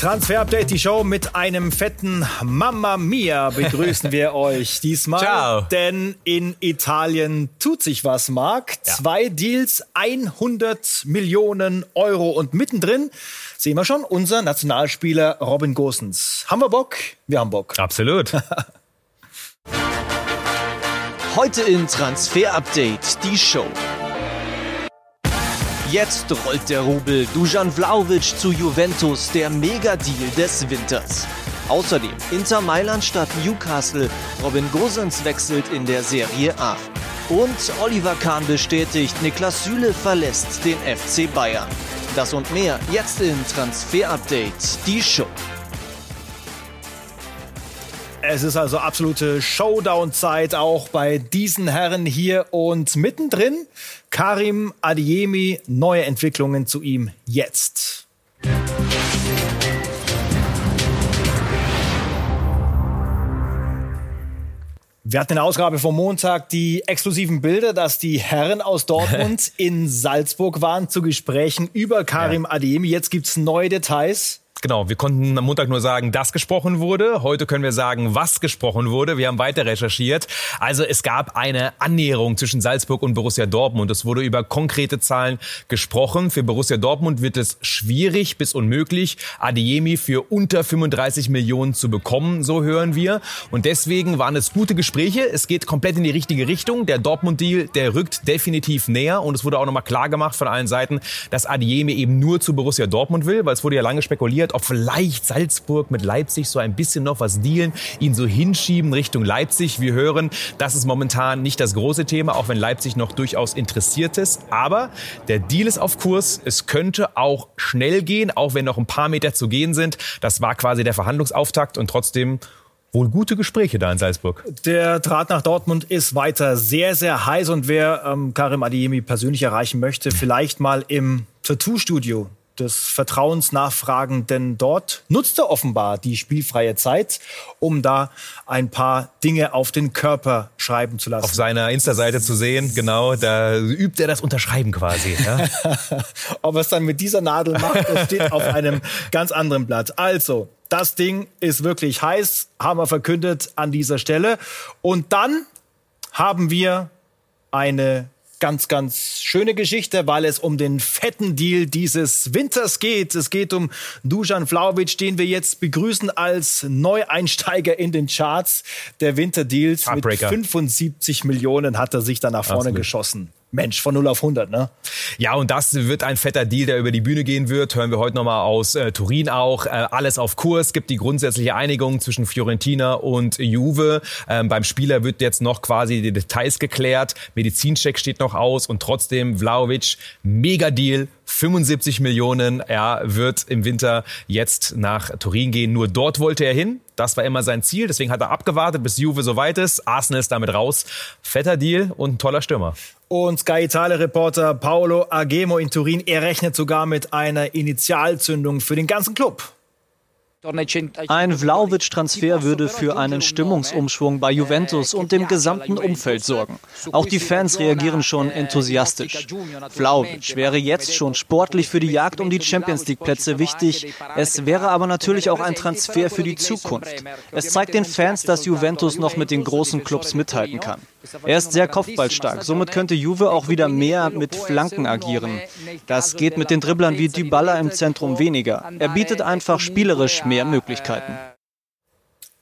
Transfer-Update, die Show mit einem fetten Mamma Mia begrüßen wir euch diesmal. Ciao. Denn in Italien tut sich was, Marc. Ja. Zwei Deals, 100 Millionen Euro. Und mittendrin sehen wir schon unser Nationalspieler Robin Gosens. Haben wir Bock? Wir haben Bock. Absolut. Heute in Transfer Update die Show. Jetzt rollt der Rubel. Dujan Vlaovic zu Juventus, der Mega-Deal des Winters. Außerdem Inter Mailand statt Newcastle. Robin Gosens wechselt in der Serie A. Und Oliver Kahn bestätigt, Niklas Süle verlässt den FC Bayern. Das und mehr jetzt in Transfer Update die Show. Es ist also absolute Showdown-Zeit auch bei diesen Herren hier und mittendrin Karim Adiemi, neue Entwicklungen zu ihm jetzt. Wir hatten in der Ausgabe vom Montag die exklusiven Bilder, dass die Herren aus Dortmund in Salzburg waren zu Gesprächen über Karim Adiemi. Jetzt gibt's neue Details. Genau, wir konnten am Montag nur sagen, dass gesprochen wurde. Heute können wir sagen, was gesprochen wurde. Wir haben weiter recherchiert. Also es gab eine Annäherung zwischen Salzburg und Borussia Dortmund. Es wurde über konkrete Zahlen gesprochen. Für Borussia Dortmund wird es schwierig bis unmöglich, Adeyemi für unter 35 Millionen zu bekommen, so hören wir. Und deswegen waren es gute Gespräche. Es geht komplett in die richtige Richtung. Der Dortmund-Deal, der rückt definitiv näher. Und es wurde auch nochmal klar gemacht von allen Seiten, dass Adeyemi eben nur zu Borussia Dortmund will, weil es wurde ja lange spekuliert, ob vielleicht Salzburg mit Leipzig so ein bisschen noch was dealen, ihn so hinschieben Richtung Leipzig. Wir hören, das ist momentan nicht das große Thema, auch wenn Leipzig noch durchaus interessiert ist. Aber der Deal ist auf Kurs. Es könnte auch schnell gehen, auch wenn noch ein paar Meter zu gehen sind. Das war quasi der Verhandlungsauftakt und trotzdem wohl gute Gespräche da in Salzburg. Der Draht nach Dortmund ist weiter sehr, sehr heiß und wer ähm, Karim Adiemi persönlich erreichen möchte, vielleicht mal im Tattoo-Studio des Vertrauens nachfragen, denn dort nutzt er offenbar die spielfreie Zeit, um da ein paar Dinge auf den Körper schreiben zu lassen. Auf seiner Insta-Seite zu sehen, genau, da übt er das Unterschreiben quasi. Ja? Ob er es dann mit dieser Nadel macht, das steht auf einem ganz anderen Blatt. Also, das Ding ist wirklich heiß, haben wir verkündet an dieser Stelle. Und dann haben wir eine ganz, ganz schöne Geschichte, weil es um den fetten Deal dieses Winters geht. Es geht um Dujan Vlaovic, den wir jetzt begrüßen als Neueinsteiger in den Charts der Winterdeals. Mit Heartbreaker. 75 Millionen hat er sich da nach vorne Absolut. geschossen. Mensch, von 0 auf 100, ne? Ja, und das wird ein fetter Deal, der über die Bühne gehen wird. Hören wir heute nochmal aus äh, Turin auch. Äh, alles auf Kurs. Gibt die grundsätzliche Einigung zwischen Fiorentina und Juve. Ähm, beim Spieler wird jetzt noch quasi die Details geklärt. Medizincheck steht noch aus und trotzdem Vlaovic, mega Deal. 75 Millionen. Er wird im Winter jetzt nach Turin gehen. Nur dort wollte er hin. Das war immer sein Ziel. Deswegen hat er abgewartet, bis Juve soweit ist. Arsenal ist damit raus. Fetter Deal und ein toller Stürmer. Und Sky Italia-Reporter Paolo Agemo in Turin, er rechnet sogar mit einer Initialzündung für den ganzen Club. Ein Vlaovic-Transfer würde für einen Stimmungsumschwung bei Juventus und dem gesamten Umfeld sorgen. Auch die Fans reagieren schon enthusiastisch. Vlaovic wäre jetzt schon sportlich für die Jagd um die Champions League-Plätze wichtig. Es wäre aber natürlich auch ein Transfer für die Zukunft. Es zeigt den Fans, dass Juventus noch mit den großen Clubs mithalten kann. Er ist sehr kopfballstark, somit könnte Juve auch wieder mehr mit Flanken agieren. Das geht mit den Dribblern wie Dybala im Zentrum weniger. Er bietet einfach spielerisch mehr Möglichkeiten.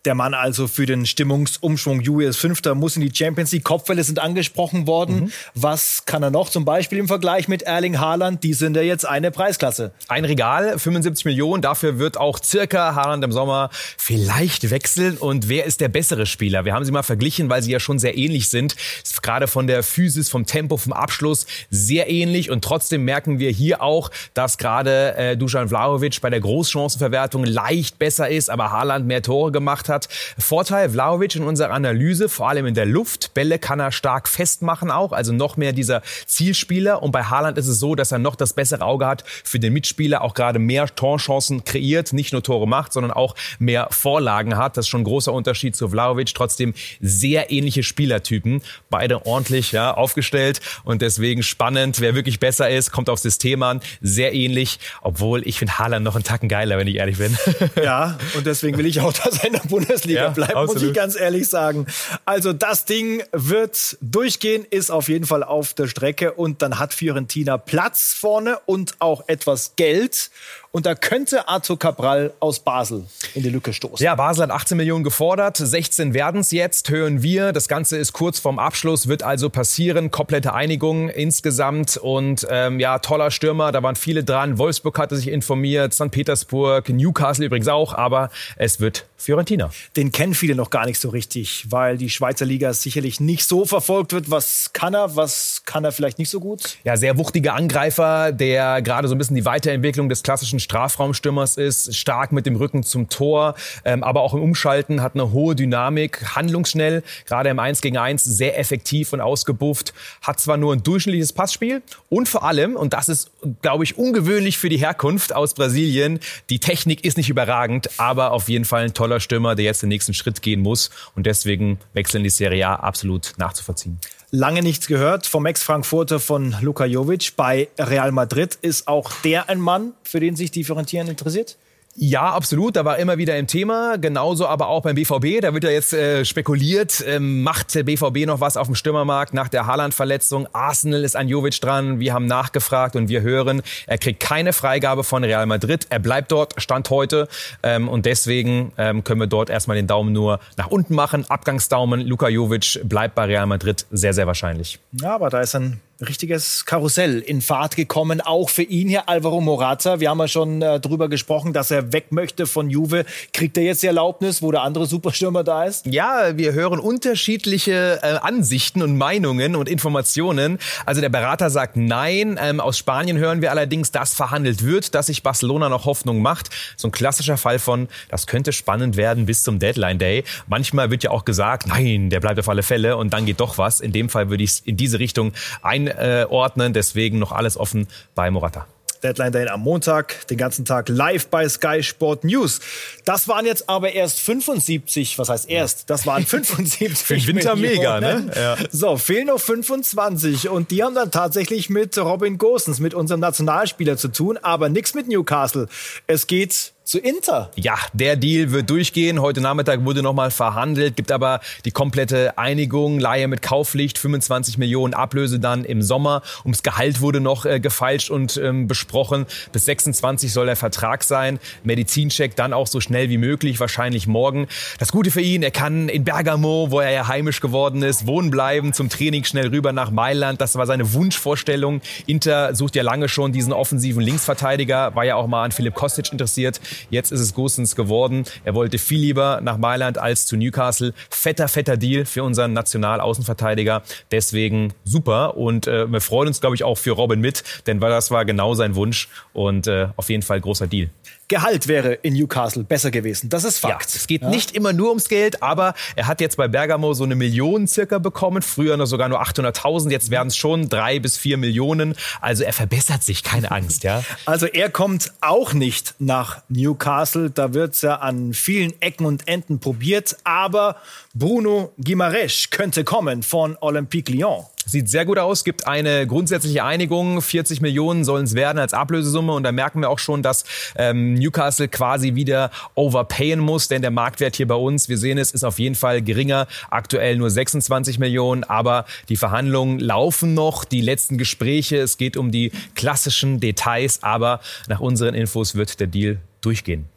Der Mann also für den Stimmungsumschwung. Ist Fünfter, muss in die Champions League. Kopfwelle sind angesprochen worden. Mhm. Was kann er noch? Zum Beispiel im Vergleich mit Erling Haaland. Die sind ja jetzt eine Preisklasse. Ein Regal, 75 Millionen. Dafür wird auch circa Haaland im Sommer vielleicht wechseln. Und wer ist der bessere Spieler? Wir haben sie mal verglichen, weil sie ja schon sehr ähnlich sind. Gerade von der Physis, vom Tempo, vom Abschluss sehr ähnlich. Und trotzdem merken wir hier auch, dass gerade äh, Dusan Vlahovic bei der Großchancenverwertung leicht besser ist, aber Haaland mehr Tore gemacht gemacht hat. Vorteil Vlaovic in unserer Analyse, vor allem in der Luft. Bälle kann er stark festmachen auch, also noch mehr dieser Zielspieler. Und bei Haaland ist es so, dass er noch das bessere Auge hat für den Mitspieler, auch gerade mehr Torchancen kreiert, nicht nur Tore macht, sondern auch mehr Vorlagen hat. Das ist schon ein großer Unterschied zu Vlaovic. Trotzdem sehr ähnliche Spielertypen. Beide ordentlich ja, aufgestellt und deswegen spannend. Wer wirklich besser ist, kommt aufs System an. Sehr ähnlich, obwohl ich finde Haaland noch einen Tacken geiler, wenn ich ehrlich bin. Ja, und deswegen will ich auch, dass er in der Bundesliga ja, bleibt, absolut. muss ich ganz ehrlich sagen. Also das Ding wird durchgehen, ist auf jeden Fall auf der Strecke und dann hat Fiorentina Platz vorne und auch etwas Geld. Und da könnte Arthur Cabral aus Basel in die Lücke stoßen. Ja, Basel hat 18 Millionen gefordert, 16 werden es jetzt, hören wir. Das Ganze ist kurz vorm Abschluss, wird also passieren. Komplette Einigung insgesamt. Und ähm, ja, toller Stürmer, da waren viele dran. Wolfsburg hatte sich informiert, St. Petersburg, Newcastle übrigens auch, aber es wird Fiorentina. Den kennen viele noch gar nicht so richtig, weil die Schweizer Liga sicherlich nicht so verfolgt wird. Was kann er, was kann er vielleicht nicht so gut? Ja, sehr wuchtiger Angreifer, der gerade so ein bisschen die Weiterentwicklung des klassischen Strafraumstürmers ist, stark mit dem Rücken zum Tor, ähm, aber auch im Umschalten hat eine hohe Dynamik, handlungsschnell, gerade im 1 gegen 1 sehr effektiv und ausgebufft, hat zwar nur ein durchschnittliches Passspiel und vor allem, und das ist, glaube ich, ungewöhnlich für die Herkunft aus Brasilien, die Technik ist nicht überragend, aber auf jeden Fall ein toller Stürmer, der jetzt den nächsten Schritt gehen muss und deswegen wechseln die Serie A absolut nachzuvollziehen. Lange nichts gehört vom Ex-Frankfurter von Luka Jovic. Bei Real Madrid ist auch der ein Mann, für den sich die Fiorentina interessiert? Ja, absolut. Da war immer wieder im Thema. Genauso aber auch beim BVB. Da wird ja jetzt äh, spekuliert, ähm, macht der BVB noch was auf dem Stürmermarkt nach der Haaland-Verletzung? Arsenal ist an Jovic dran. Wir haben nachgefragt und wir hören, er kriegt keine Freigabe von Real Madrid. Er bleibt dort, Stand heute. Ähm, und deswegen ähm, können wir dort erstmal den Daumen nur nach unten machen. Abgangsdaumen. Luka Jovic bleibt bei Real Madrid sehr, sehr wahrscheinlich. Ja, aber da ist ein richtiges Karussell in Fahrt gekommen, auch für ihn hier, Alvaro Morata. Wir haben ja schon äh, drüber gesprochen, dass er weg möchte von Juve. Kriegt er jetzt die Erlaubnis, wo der andere Superstürmer da ist? Ja, wir hören unterschiedliche äh, Ansichten und Meinungen und Informationen. Also der Berater sagt nein. Ähm, aus Spanien hören wir allerdings, dass verhandelt wird, dass sich Barcelona noch Hoffnung macht. So ein klassischer Fall von, das könnte spannend werden bis zum Deadline Day. Manchmal wird ja auch gesagt, nein, der bleibt auf alle Fälle und dann geht doch was. In dem Fall würde ich es in diese Richtung ein einordnen. Deswegen noch alles offen bei Morata. Deadline Day am Montag, den ganzen Tag live bei Sky Sport News. Das waren jetzt aber erst 75, was heißt erst? Das waren 75 Für Winter Millionen. mega, ne? Ja. So, fehlen noch 25 und die haben dann tatsächlich mit Robin Gosens, mit unserem Nationalspieler zu tun, aber nichts mit Newcastle. Es geht zu Inter. Ja, der Deal wird durchgehen. Heute Nachmittag wurde nochmal verhandelt, gibt aber die komplette Einigung, Laie mit Kaufpflicht, 25 Millionen Ablöse dann im Sommer. Ums Gehalt wurde noch äh, gefeilscht und ähm, besprochen. Bis 26 soll der Vertrag sein. Medizincheck dann auch so schnell wie möglich, wahrscheinlich morgen. Das Gute für ihn, er kann in Bergamo, wo er ja heimisch geworden ist, wohnen bleiben, zum Training schnell rüber nach Mailand. Das war seine Wunschvorstellung. Inter sucht ja lange schon diesen offensiven Linksverteidiger, war ja auch mal an Philipp Kostic interessiert. Jetzt ist es Gosens geworden. Er wollte viel lieber nach Mailand als zu Newcastle. Fetter, fetter Deal für unseren Nationalaußenverteidiger. Deswegen super. Und äh, wir freuen uns, glaube ich, auch für Robin mit, denn das war genau sein Wunsch und äh, auf jeden Fall großer Deal. Gehalt wäre in Newcastle besser gewesen. Das ist Fakt. Ja, es geht ja? nicht immer nur ums Geld, aber er hat jetzt bei Bergamo so eine Million circa bekommen. Früher noch sogar nur 800.000. Jetzt werden es schon drei bis vier Millionen. Also er verbessert sich, keine Angst, ja. Also er kommt auch nicht nach Newcastle. Da wird's ja an vielen Ecken und Enden probiert. Aber Bruno Guimaraes könnte kommen von Olympique Lyon. Sieht sehr gut aus, gibt eine grundsätzliche Einigung. 40 Millionen sollen es werden als Ablösesumme. Und da merken wir auch schon, dass ähm, Newcastle quasi wieder overpayen muss. Denn der Marktwert hier bei uns, wir sehen es, ist auf jeden Fall geringer. Aktuell nur 26 Millionen. Aber die Verhandlungen laufen noch. Die letzten Gespräche. Es geht um die klassischen Details. Aber nach unseren Infos wird der Deal durchgehen.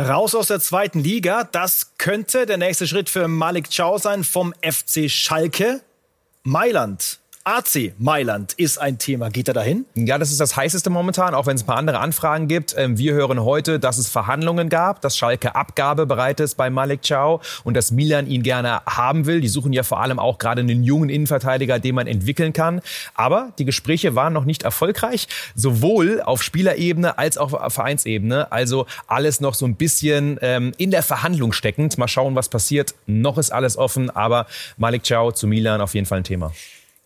Raus aus der zweiten Liga, das könnte der nächste Schritt für Malik Chow sein vom FC Schalke. Mailand AC Mailand ist ein Thema. Geht er dahin? Ja, das ist das heißeste momentan, auch wenn es ein paar andere Anfragen gibt. Ähm, wir hören heute, dass es Verhandlungen gab, dass Schalke Abgabe bereit ist bei Malik Chow und dass Milan ihn gerne haben will. Die suchen ja vor allem auch gerade einen jungen Innenverteidiger, den man entwickeln kann. Aber die Gespräche waren noch nicht erfolgreich, sowohl auf Spielerebene als auch auf Vereinsebene. Also alles noch so ein bisschen ähm, in der Verhandlung steckend. Mal schauen, was passiert. Noch ist alles offen, aber Malik Chow zu Milan auf jeden Fall ein Thema.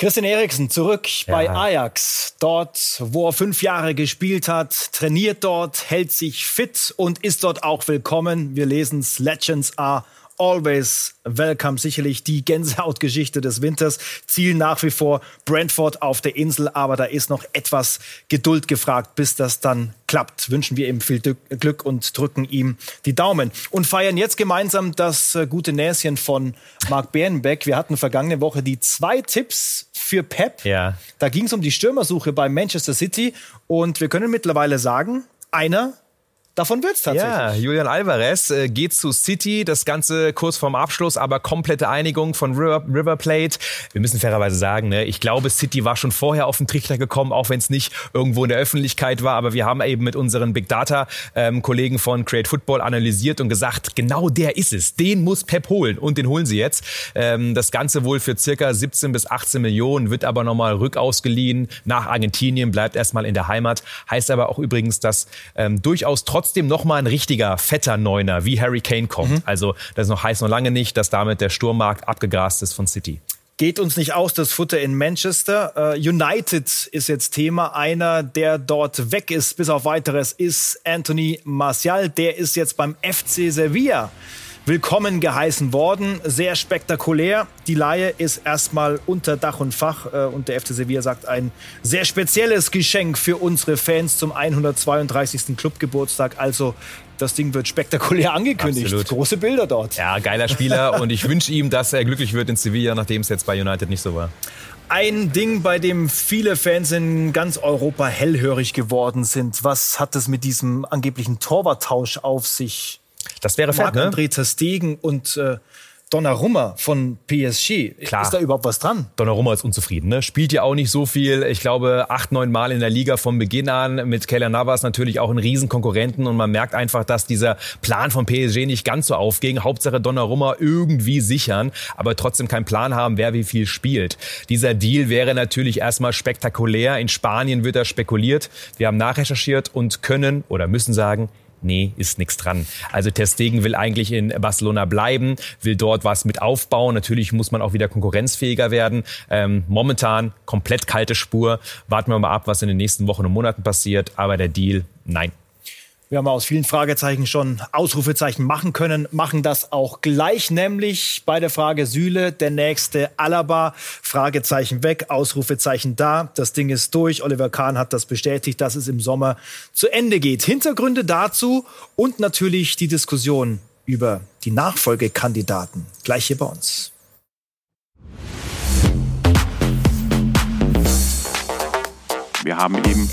Christian Eriksen zurück ja. bei Ajax. Dort, wo er fünf Jahre gespielt hat, trainiert dort, hält sich fit und ist dort auch willkommen. Wir lesen es, Legends are always welcome. Sicherlich die Gänsehautgeschichte des Winters. Ziel nach wie vor Brentford auf der Insel, aber da ist noch etwas Geduld gefragt, bis das dann klappt. Wünschen wir ihm viel Glück und drücken ihm die Daumen. Und feiern jetzt gemeinsam das äh, gute Näschen von Marc Bernbeck. Wir hatten vergangene Woche die zwei Tipps für Pep. Ja. Da ging es um die Stürmersuche bei Manchester City und wir können mittlerweile sagen, einer Davon wird's tatsächlich. Ja, Julian Alvarez äh, geht zu City, das Ganze kurz vorm Abschluss, aber komplette Einigung von River, River Plate. Wir müssen fairerweise sagen, ne, ich glaube, City war schon vorher auf den Trichter gekommen, auch wenn es nicht irgendwo in der Öffentlichkeit war, aber wir haben eben mit unseren Big Data ähm, Kollegen von Create Football analysiert und gesagt, genau der ist es. Den muss Pep holen und den holen sie jetzt. Ähm, das Ganze wohl für circa 17 bis 18 Millionen, wird aber nochmal rückausgeliehen nach Argentinien, bleibt erstmal in der Heimat. Heißt aber auch übrigens, dass ähm, durchaus trotz trotzdem noch mal ein richtiger fetter Neuner wie Harry Kane kommt. Mhm. Also das ist noch heißt noch lange nicht, dass damit der Sturmmarkt abgegrast ist von City geht uns nicht aus, das Futter in Manchester. Uh, United ist jetzt Thema. Einer, der dort weg ist, bis auf weiteres, ist Anthony Martial. Der ist jetzt beim FC Sevilla willkommen geheißen worden. Sehr spektakulär. Die Laie ist erstmal unter Dach und Fach äh, und der FC Sevilla sagt ein sehr spezielles Geschenk für unsere Fans zum 132. Clubgeburtstag. Also das Ding wird spektakulär angekündigt. Absolut. Große Bilder dort. Ja, geiler Spieler und ich wünsche ihm, dass er glücklich wird in Sevilla, nachdem es jetzt bei United nicht so war. Ein Ding, bei dem viele Fans in ganz Europa hellhörig geworden sind. Was hat es mit diesem angeblichen Torwarttausch auf sich? Das wäre fett, ne? André Stegen und äh, Donnarumma von PSG. Klar. Ist da überhaupt was dran? Donnarumma ist unzufrieden. Ne? Spielt ja auch nicht so viel. Ich glaube, acht, neun Mal in der Liga von Beginn an. Mit Keller Navas natürlich auch ein Riesenkonkurrenten. Und man merkt einfach, dass dieser Plan von PSG nicht ganz so aufging. Hauptsache Donnarumma irgendwie sichern, aber trotzdem keinen Plan haben, wer wie viel spielt. Dieser Deal wäre natürlich erstmal spektakulär. In Spanien wird er spekuliert. Wir haben nachrecherchiert und können oder müssen sagen, nee, ist nichts dran. Also Testegen will eigentlich in Barcelona bleiben, will dort was mit aufbauen. Natürlich muss man auch wieder konkurrenzfähiger werden. Ähm, momentan komplett kalte Spur. Warten wir mal ab, was in den nächsten Wochen und Monaten passiert. Aber der Deal, nein. Wir haben aus vielen Fragezeichen schon Ausrufezeichen machen können, machen das auch gleich, nämlich bei der Frage Süle, der nächste Alaba, Fragezeichen weg, Ausrufezeichen da, das Ding ist durch. Oliver Kahn hat das bestätigt, dass es im Sommer zu Ende geht. Hintergründe dazu und natürlich die Diskussion über die Nachfolgekandidaten gleich hier bei uns. Wir haben eben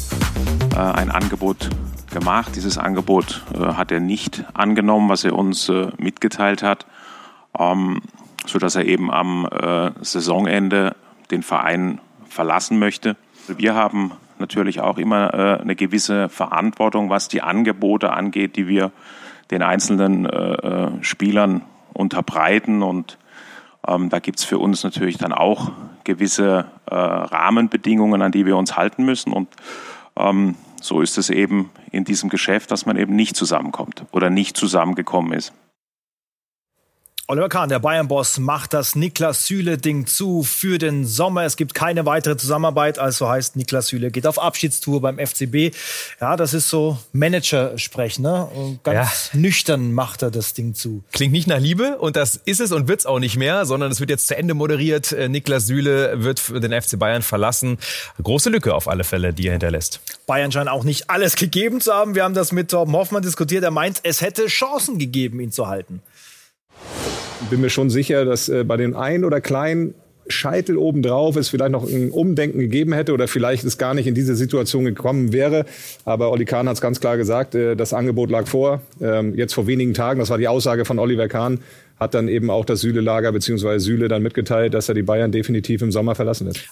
äh, ein Angebot gemacht. Dieses Angebot äh, hat er nicht angenommen, was er uns äh, mitgeteilt hat, ähm, so dass er eben am äh, Saisonende den Verein verlassen möchte. Wir haben natürlich auch immer äh, eine gewisse Verantwortung, was die Angebote angeht, die wir den einzelnen äh, äh, Spielern unterbreiten. Und ähm, da gibt es für uns natürlich dann auch gewisse Rahmenbedingungen, an die wir uns halten müssen. Und ähm, so ist es eben in diesem Geschäft, dass man eben nicht zusammenkommt oder nicht zusammengekommen ist. Oliver Kahn, der Bayern-Boss, macht das Niklas Süle-Ding zu für den Sommer. Es gibt keine weitere Zusammenarbeit, also heißt Niklas Süle geht auf Abschiedstour beim FCB. Ja, das ist so Manager-Sprech, ne? Und ganz ja. nüchtern macht er das Ding zu. Klingt nicht nach Liebe und das ist es und wird es auch nicht mehr, sondern es wird jetzt zu Ende moderiert. Äh, Niklas Süle wird für den FC Bayern verlassen. Große Lücke auf alle Fälle, die er hinterlässt. Bayern scheint auch nicht alles gegeben zu haben. Wir haben das mit Torben Hoffmann diskutiert. Er meint, es hätte Chancen gegeben, ihn zu halten bin mir schon sicher, dass äh, bei den ein oder kleinen Scheitel obendrauf es vielleicht noch ein Umdenken gegeben hätte oder vielleicht es gar nicht in diese Situation gekommen wäre. Aber Olli Kahn hat es ganz klar gesagt, äh, das Angebot lag vor. Ähm, jetzt vor wenigen Tagen, das war die Aussage von Oliver Kahn, hat dann eben auch das Süle-Lager bzw. Süle dann mitgeteilt, dass er die Bayern definitiv im Sommer verlassen wird.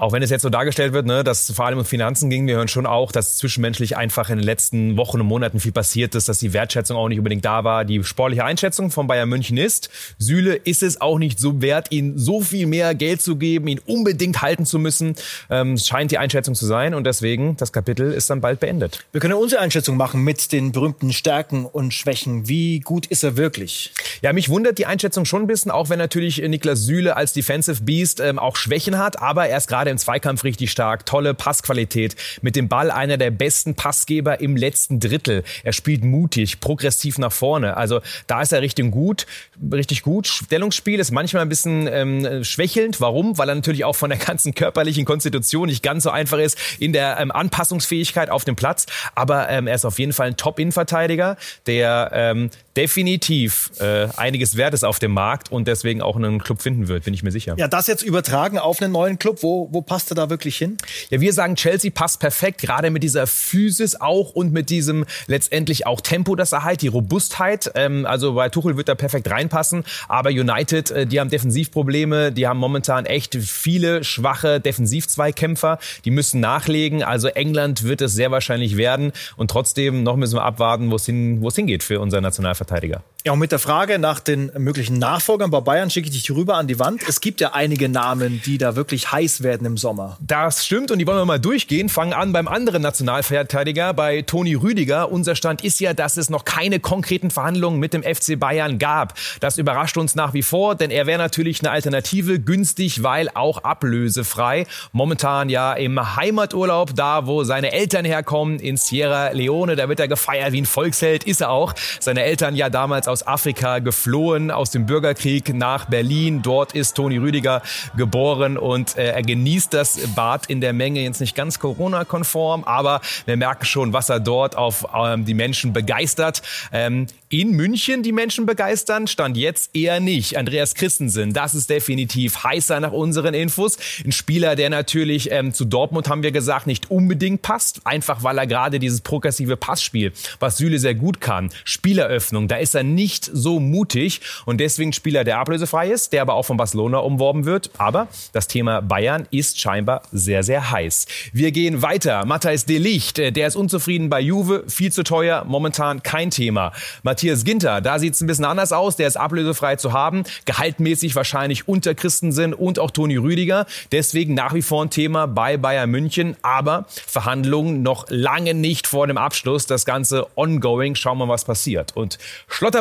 Auch wenn es jetzt so dargestellt wird, ne, dass vor allem um Finanzen ging, wir hören schon auch, dass zwischenmenschlich einfach in den letzten Wochen und Monaten viel passiert ist, dass die Wertschätzung auch nicht unbedingt da war. Die sportliche Einschätzung von Bayern München ist, Süle ist es auch nicht so wert, ihn so viel mehr Geld zu geben, ihn unbedingt halten zu müssen. Ähm, scheint die Einschätzung zu sein und deswegen, das Kapitel ist dann bald beendet. Wir können unsere Einschätzung machen mit den berühmten Stärken und Schwächen. Wie gut ist er wirklich? Ja, mich wundert die Einschätzung schon ein bisschen, auch wenn natürlich Niklas Süle als Defensive Beast ähm, auch Schwächen hat, aber er ist gerade im Zweikampf richtig stark. Tolle Passqualität. Mit dem Ball einer der besten Passgeber im letzten Drittel. Er spielt mutig, progressiv nach vorne. Also da ist er richtig gut, richtig gut. Stellungsspiel ist manchmal ein bisschen ähm, schwächelnd. Warum? Weil er natürlich auch von der ganzen körperlichen Konstitution nicht ganz so einfach ist in der ähm, Anpassungsfähigkeit auf dem Platz. Aber ähm, er ist auf jeden Fall ein Top-Innenverteidiger, der ähm, definitiv äh, einiges wert ist auf dem Markt und deswegen auch einen Club finden wird, bin ich mir sicher. Ja, das jetzt übertragen auf einen neuen Club, wo, wo passt er da wirklich hin? Ja, wir sagen, Chelsea passt perfekt, gerade mit dieser Physis auch und mit diesem letztendlich auch Tempo, das er halt, die Robustheit. Ähm, also bei Tuchel wird er perfekt reinpassen, aber United, äh, die haben Defensivprobleme, die haben momentan echt viele schwache Defensivzweikämpfer, die müssen nachlegen. Also England wird es sehr wahrscheinlich werden und trotzdem noch müssen wir abwarten, wo es hin, wo es hingeht für unser Nationalverteidiger. Ja, und mit der Frage nach den möglichen Nachfolgern bei Bayern schicke ich dich rüber an die Wand. Es gibt ja einige Namen, die da wirklich heiß werden im Sommer. Das stimmt und die wollen wir mal durchgehen. Fangen an beim anderen Nationalverteidiger, bei Toni Rüdiger. Unser Stand ist ja, dass es noch keine konkreten Verhandlungen mit dem FC Bayern gab. Das überrascht uns nach wie vor, denn er wäre natürlich eine Alternative, günstig, weil auch ablösefrei. Momentan ja im Heimaturlaub, da wo seine Eltern herkommen, in Sierra Leone. Da wird er gefeiert wie ein Volksheld, ist er auch. Seine Eltern ja damals aus Afrika geflohen, aus dem Bürgerkrieg nach Berlin. Dort ist Toni Rüdiger geboren und äh, er genießt das Bad in der Menge jetzt nicht ganz Corona-konform, aber wir merken schon, was er dort auf ähm, die Menschen begeistert. Ähm, in München die Menschen begeistern, stand jetzt eher nicht. Andreas Christensen, das ist definitiv heißer nach unseren Infos. Ein Spieler, der natürlich ähm, zu Dortmund, haben wir gesagt, nicht unbedingt passt. Einfach weil er gerade dieses progressive Passspiel, was Süle sehr gut kann, Spieleröffnung, da ist er nicht so mutig und deswegen Spieler, der ablösefrei ist, der aber auch von Barcelona umworben wird. Aber das Thema Bayern ist scheinbar sehr, sehr heiß. Wir gehen weiter. Matthijs de Licht, äh, der ist unzufrieden bei Juve, viel zu teuer, momentan kein Thema. Matthias Ginter, da sieht es ein bisschen anders aus. Der ist ablösefrei zu haben. Gehaltmäßig wahrscheinlich unter Christensen und auch Toni Rüdiger. Deswegen nach wie vor ein Thema bei Bayern München. Aber Verhandlungen noch lange nicht vor dem Abschluss. Das Ganze ongoing. Schauen wir mal, was passiert. Und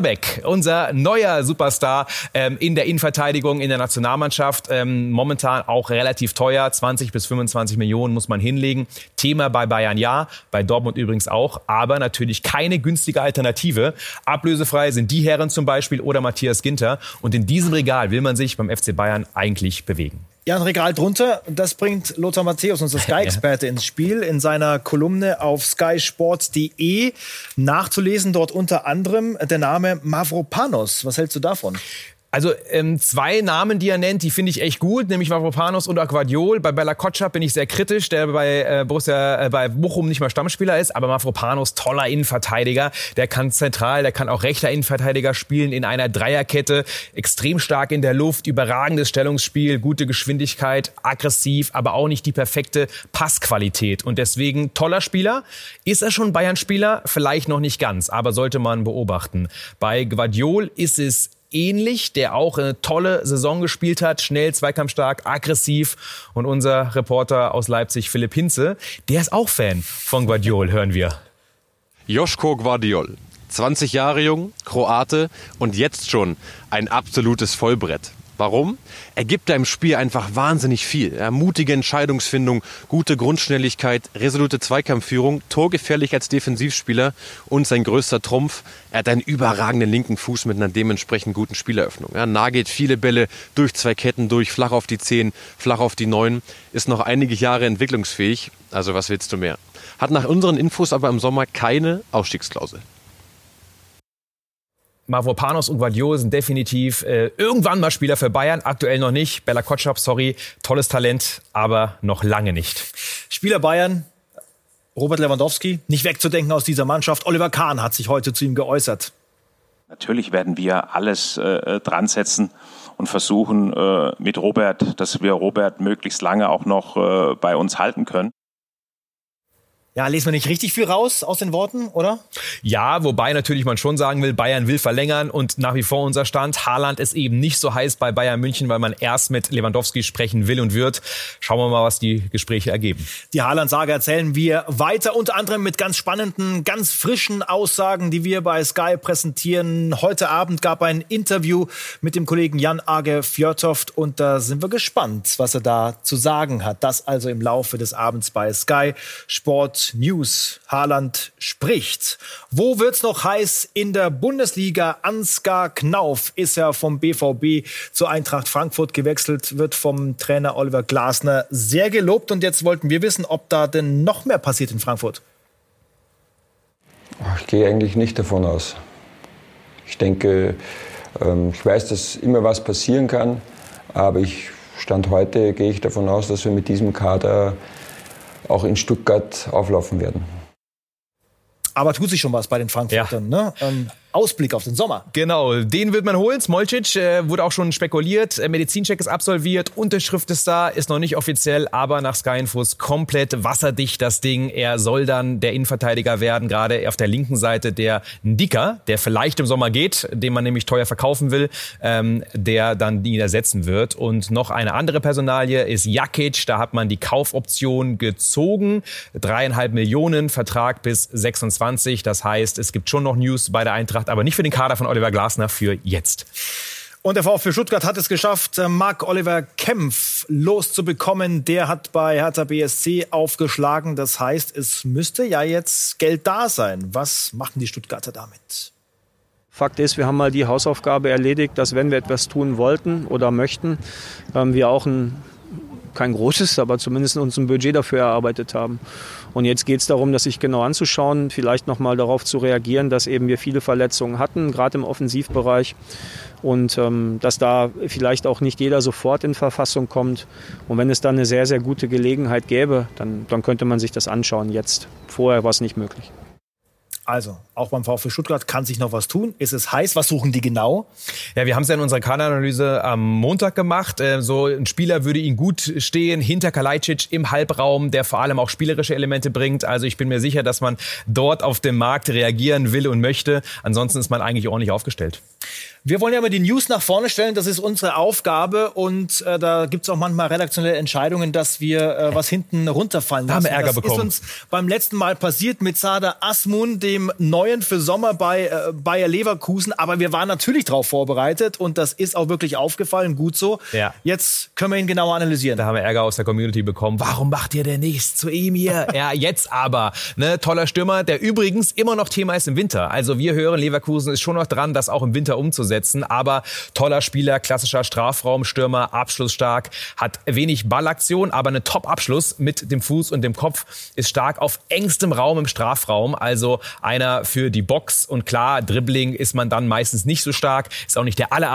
Schlotterbeck, unser neuer Superstar ähm, in der Innenverteidigung in der Nationalmannschaft. Ähm, momentan auch relativ teuer. 20 bis 25 Millionen muss man hinlegen. Thema bei Bayern ja, bei Dortmund übrigens auch. Aber natürlich keine günstige Alternative. Ablösefrei sind die Herren zum Beispiel oder Matthias Ginter. Und in diesem Regal will man sich beim FC Bayern eigentlich bewegen. Ja, ein Regal drunter, das bringt Lothar Matthäus, unser Sky-Experte, ins Spiel, in seiner Kolumne auf skysports.de nachzulesen. Dort unter anderem der Name Mavropanos. Was hältst du davon? Also ähm, zwei Namen, die er nennt, die finde ich echt gut, nämlich Mavropanos und Aquadiol. Bei Bella Kotschap bin ich sehr kritisch, der bei äh, Borussia, äh, bei Bochum nicht mal Stammspieler ist, aber Mavropanos toller Innenverteidiger, der kann zentral, der kann auch rechter Innenverteidiger spielen in einer Dreierkette, extrem stark in der Luft, überragendes Stellungsspiel, gute Geschwindigkeit, aggressiv, aber auch nicht die perfekte Passqualität und deswegen toller Spieler. Ist er schon Bayern-Spieler? Vielleicht noch nicht ganz, aber sollte man beobachten. Bei Guardiol ist es ähnlich, der auch eine tolle Saison gespielt hat, schnell, zweikampfstark, aggressiv. Und unser Reporter aus Leipzig, Philipp Hinze, der ist auch Fan von Guardiol, hören wir. Joschko Guardiol, 20 Jahre jung, Kroate und jetzt schon ein absolutes Vollbrett. Warum? Er gibt da im Spiel einfach wahnsinnig viel. Ja, mutige Entscheidungsfindung, gute Grundschnelligkeit, resolute Zweikampfführung, torgefährlich als Defensivspieler und sein größter Trumpf, er hat einen überragenden linken Fuß mit einer dementsprechend guten Spieleröffnung. Ja, nah geht viele Bälle durch zwei Ketten durch, flach auf die Zehen, flach auf die Neun, ist noch einige Jahre entwicklungsfähig. Also was willst du mehr? Hat nach unseren Infos aber im Sommer keine Ausstiegsklausel. Mavropanos und Guardiola sind definitiv äh, irgendwann mal Spieler für Bayern, aktuell noch nicht. Bella Kotschap, sorry, tolles Talent, aber noch lange nicht. Spieler Bayern, Robert Lewandowski, nicht wegzudenken aus dieser Mannschaft. Oliver Kahn hat sich heute zu ihm geäußert. Natürlich werden wir alles äh, dran setzen, und versuchen äh, mit Robert, dass wir Robert möglichst lange auch noch äh, bei uns halten können. Ja, lesen wir nicht richtig viel raus aus den Worten, oder? Ja, wobei natürlich man schon sagen will, Bayern will verlängern und nach wie vor unser Stand. Haaland ist eben nicht so heiß bei Bayern München, weil man erst mit Lewandowski sprechen will und wird. Schauen wir mal, was die Gespräche ergeben. Die Haaland-Sage erzählen wir weiter, unter anderem mit ganz spannenden, ganz frischen Aussagen, die wir bei Sky präsentieren. Heute Abend gab ein Interview mit dem Kollegen Jan Age Fjörtoft und da sind wir gespannt, was er da zu sagen hat. Das also im Laufe des Abends bei Sky Sport News. Haaland spricht. Wo wird's noch heiß in der Bundesliga? Ansgar Knauf ist ja vom BVB zur Eintracht Frankfurt gewechselt, wird vom Trainer Oliver Glasner sehr gelobt. Und jetzt wollten wir wissen, ob da denn noch mehr passiert in Frankfurt. Ich gehe eigentlich nicht davon aus. Ich denke, ähm, ich weiß, dass immer was passieren kann, aber ich Stand heute gehe ich davon aus, dass wir mit diesem Kader auch in Stuttgart auflaufen werden. Aber tut sich schon was bei den Frankfurtern, ja. ne? Ähm, Ausblick auf den Sommer. Genau, den wird man holen. Smolcic äh, wurde auch schon spekuliert. Äh, Medizincheck ist absolviert, Unterschrift ist da, ist noch nicht offiziell, aber nach Sky Infos komplett wasserdicht das Ding. Er soll dann der Innenverteidiger werden, gerade auf der linken Seite der Ndika, der vielleicht im Sommer geht, den man nämlich teuer verkaufen will, ähm, der dann ihn ersetzen wird. Und noch eine andere Personalie ist Jakic, da hat man die Kaufoption gezogen. Dreieinhalb Millionen, Vertrag bis 26. Das heißt, es gibt schon noch News bei der Eintracht Eintracht, aber nicht für den Kader von Oliver Glasner für jetzt. Und der VfB Stuttgart hat es geschafft, äh, Marc Oliver Kempf loszubekommen. Der hat bei Hertha BSC aufgeschlagen. Das heißt, es müsste ja jetzt Geld da sein. Was machen die Stuttgarter damit? Fakt ist, wir haben mal die Hausaufgabe erledigt, dass wenn wir etwas tun wollten oder möchten, ähm, wir auch ein kein großes, aber zumindest uns ein Budget dafür erarbeitet haben. Und jetzt geht es darum, das sich genau anzuschauen, vielleicht nochmal darauf zu reagieren, dass eben wir viele Verletzungen hatten, gerade im Offensivbereich. Und ähm, dass da vielleicht auch nicht jeder sofort in Verfassung kommt. Und wenn es dann eine sehr, sehr gute Gelegenheit gäbe, dann, dann könnte man sich das anschauen jetzt. Vorher war es nicht möglich. Also, auch beim VfB Stuttgart kann sich noch was tun. Ist es heiß? Was suchen die genau? Ja, wir haben es ja in unserer Kaderanalyse am Montag gemacht. Äh, so ein Spieler würde ihn gut stehen hinter Kalajdzic im Halbraum, der vor allem auch spielerische Elemente bringt. Also ich bin mir sicher, dass man dort auf dem Markt reagieren will und möchte. Ansonsten ist man eigentlich ordentlich aufgestellt. Wir wollen ja immer die News nach vorne stellen, das ist unsere Aufgabe und äh, da gibt es auch manchmal redaktionelle Entscheidungen, dass wir äh, was hinten runterfallen lassen. Da haben wir Ärger das bekommen. ist uns beim letzten Mal passiert mit Sada Asmun, dem Neuen für Sommer bei äh, Bayer Leverkusen, aber wir waren natürlich darauf vorbereitet und das ist auch wirklich aufgefallen, gut so. Ja. Jetzt können wir ihn genauer analysieren. Da haben wir Ärger aus der Community bekommen. Warum macht ihr denn nichts zu ihm hier? ja, jetzt aber. Ne, toller Stürmer, der übrigens immer noch Thema ist im Winter. Also wir hören, Leverkusen ist schon noch dran, das auch im Winter umzusetzen umsetzen. Aber toller Spieler, klassischer Strafraumstürmer, abschlussstark, hat wenig Ballaktion, aber einen Top-Abschluss mit dem Fuß und dem Kopf ist stark auf engstem Raum im Strafraum. Also einer für die Box. Und klar, Dribbling ist man dann meistens nicht so stark, ist auch nicht der aller,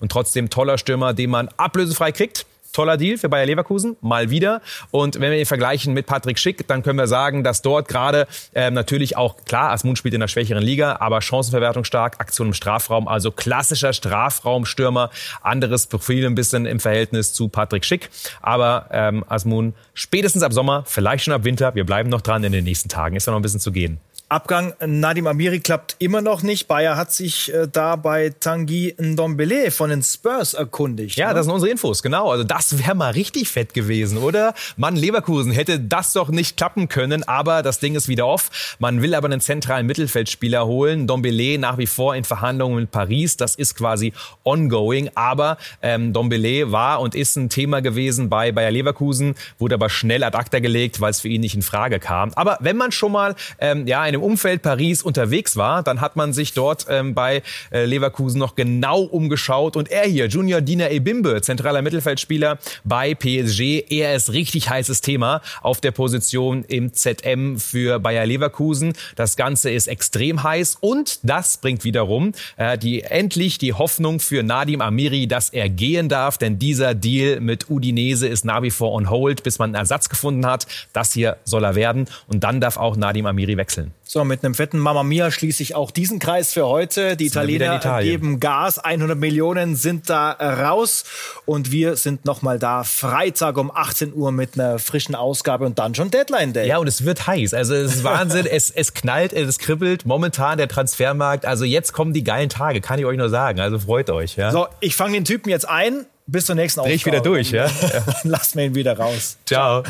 und trotzdem toller Stürmer, den man ablösefrei kriegt. Toller Deal für Bayer Leverkusen, mal wieder. Und wenn wir ihn vergleichen mit Patrick Schick, dann können wir sagen, dass dort gerade äh, natürlich auch, klar, Asmun spielt in einer schwächeren Liga, aber Chancenverwertung stark, Aktion im Strafraum, also klassischer Strafraumstürmer, anderes Profil ein bisschen im Verhältnis zu Patrick Schick. Aber ähm, Asmun spätestens ab Sommer, vielleicht schon ab Winter, wir bleiben noch dran in den nächsten Tagen, ist ja noch ein bisschen zu gehen. Abgang Nadim Amiri klappt immer noch nicht. Bayer hat sich äh, da bei Tanguy Ndombele von den Spurs erkundigt. Ja, ne? das sind unsere Infos, genau. Also das wäre mal richtig fett gewesen, oder? Mann, Leverkusen hätte das doch nicht klappen können, aber das Ding ist wieder off. Man will aber einen zentralen Mittelfeldspieler holen. Ndombele nach wie vor in Verhandlungen mit Paris. Das ist quasi ongoing. Aber ähm, Ndombele war und ist ein Thema gewesen bei Bayer Leverkusen, wurde aber schnell ad acta gelegt, weil es für ihn nicht in Frage kam. Aber wenn man schon mal ähm, ja eine im Umfeld Paris unterwegs war, dann hat man sich dort ähm, bei äh, Leverkusen noch genau umgeschaut. Und er hier, Junior Dina Ebimbe, zentraler Mittelfeldspieler bei PSG, er ist richtig heißes Thema auf der Position im ZM für Bayer Leverkusen. Das Ganze ist extrem heiß und das bringt wiederum äh, die endlich die Hoffnung für Nadim Amiri, dass er gehen darf, denn dieser Deal mit Udinese ist nach wie vor on hold, bis man einen Ersatz gefunden hat. Das hier soll er werden und dann darf auch Nadim Amiri wechseln. So, mit einem fetten Mamma Mia schließe ich auch diesen Kreis für heute. Die Sind Italiener Italien. geben Gas, 100 Millionen sind da raus und wir sind nochmal da Freitag um 18 Uhr mit einer frischen Ausgabe und dann schon Deadline Day. Ja, und es wird heiß. Also es ist Wahnsinn. es, es knallt, es kribbelt. Momentan der Transfermarkt. Also jetzt kommen die geilen Tage, kann ich euch nur sagen. Also freut euch. Ja? So, ich fange den Typen jetzt ein. Bis zur nächsten Dreh ich wieder durch, ja? Dann lassen wir ihn wieder raus. Ciao.